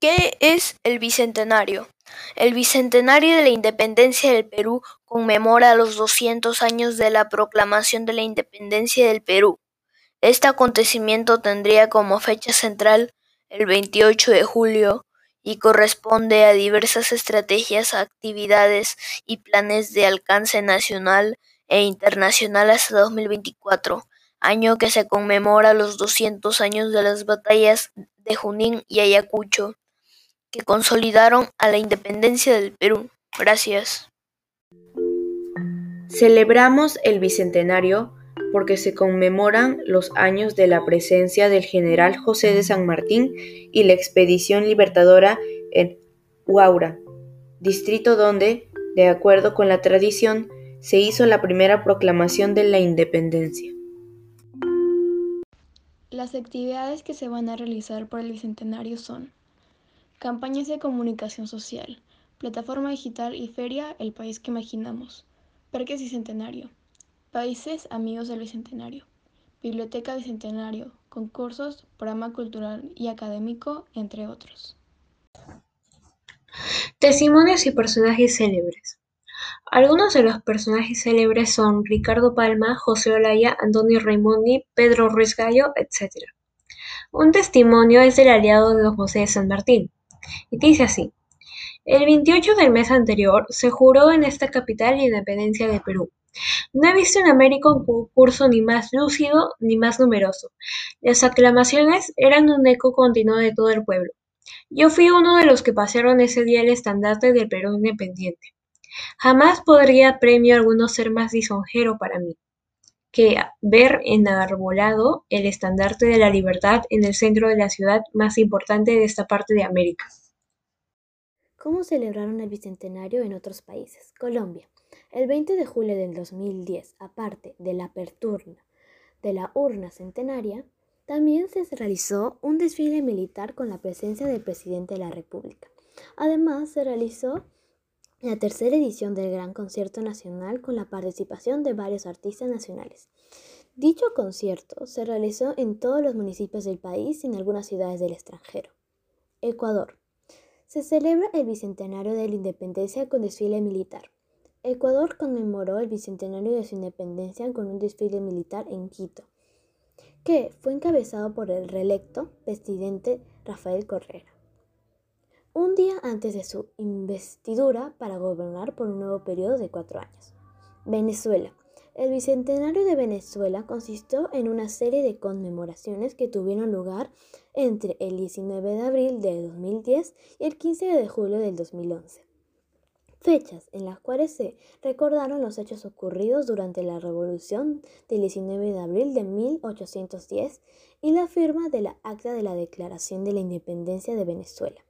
¿Qué es el Bicentenario? El Bicentenario de la Independencia del Perú conmemora los 200 años de la proclamación de la independencia del Perú. Este acontecimiento tendría como fecha central el 28 de julio y corresponde a diversas estrategias, actividades y planes de alcance nacional e internacional hasta 2024, año que se conmemora los 200 años de las batallas de Junín y Ayacucho que consolidaron a la independencia del Perú. Gracias. Celebramos el Bicentenario porque se conmemoran los años de la presencia del general José de San Martín y la expedición libertadora en Huaura, distrito donde, de acuerdo con la tradición, se hizo la primera proclamación de la independencia. Las actividades que se van a realizar por el Bicentenario son Campañas de comunicación social. Plataforma digital y feria El País que Imaginamos. Parques Bicentenario. Países Amigos del Bicentenario. Biblioteca Bicentenario. Concursos, programa cultural y académico, entre otros. Testimonios y personajes célebres. Algunos de los personajes célebres son Ricardo Palma, José Olaya, Antonio Raimondi, Pedro Ruiz Gallo, etc. Un testimonio es del aliado de don José de San Martín, y dice así: El 28 del mes anterior se juró en esta capital la independencia de Perú. No he visto en América un concurso ni más lúcido ni más numeroso. Las aclamaciones eran un eco continuo de todo el pueblo. Yo fui uno de los que pasaron ese día el estandarte del Perú independiente. Jamás podría premio alguno ser más lisonjero para mí que ver enarbolado el estandarte de la libertad en el centro de la ciudad más importante de esta parte de América. ¿Cómo celebraron el Bicentenario en otros países? Colombia. El 20 de julio del 2010, aparte de la apertura de la urna centenaria, también se realizó un desfile militar con la presencia del presidente de la República. Además, se realizó la tercera edición del Gran Concierto Nacional con la participación de varios artistas nacionales. Dicho concierto se realizó en todos los municipios del país y en algunas ciudades del extranjero. Ecuador. Se celebra el Bicentenario de la Independencia con desfile militar. Ecuador conmemoró el Bicentenario de su independencia con un desfile militar en Quito, que fue encabezado por el reelecto presidente Rafael Correa un día antes de su investidura para gobernar por un nuevo periodo de cuatro años. Venezuela. El Bicentenario de Venezuela consistió en una serie de conmemoraciones que tuvieron lugar entre el 19 de abril de 2010 y el 15 de julio del 2011. Fechas en las cuales se recordaron los hechos ocurridos durante la Revolución del 19 de abril de 1810 y la firma de la Acta de la Declaración de la Independencia de Venezuela.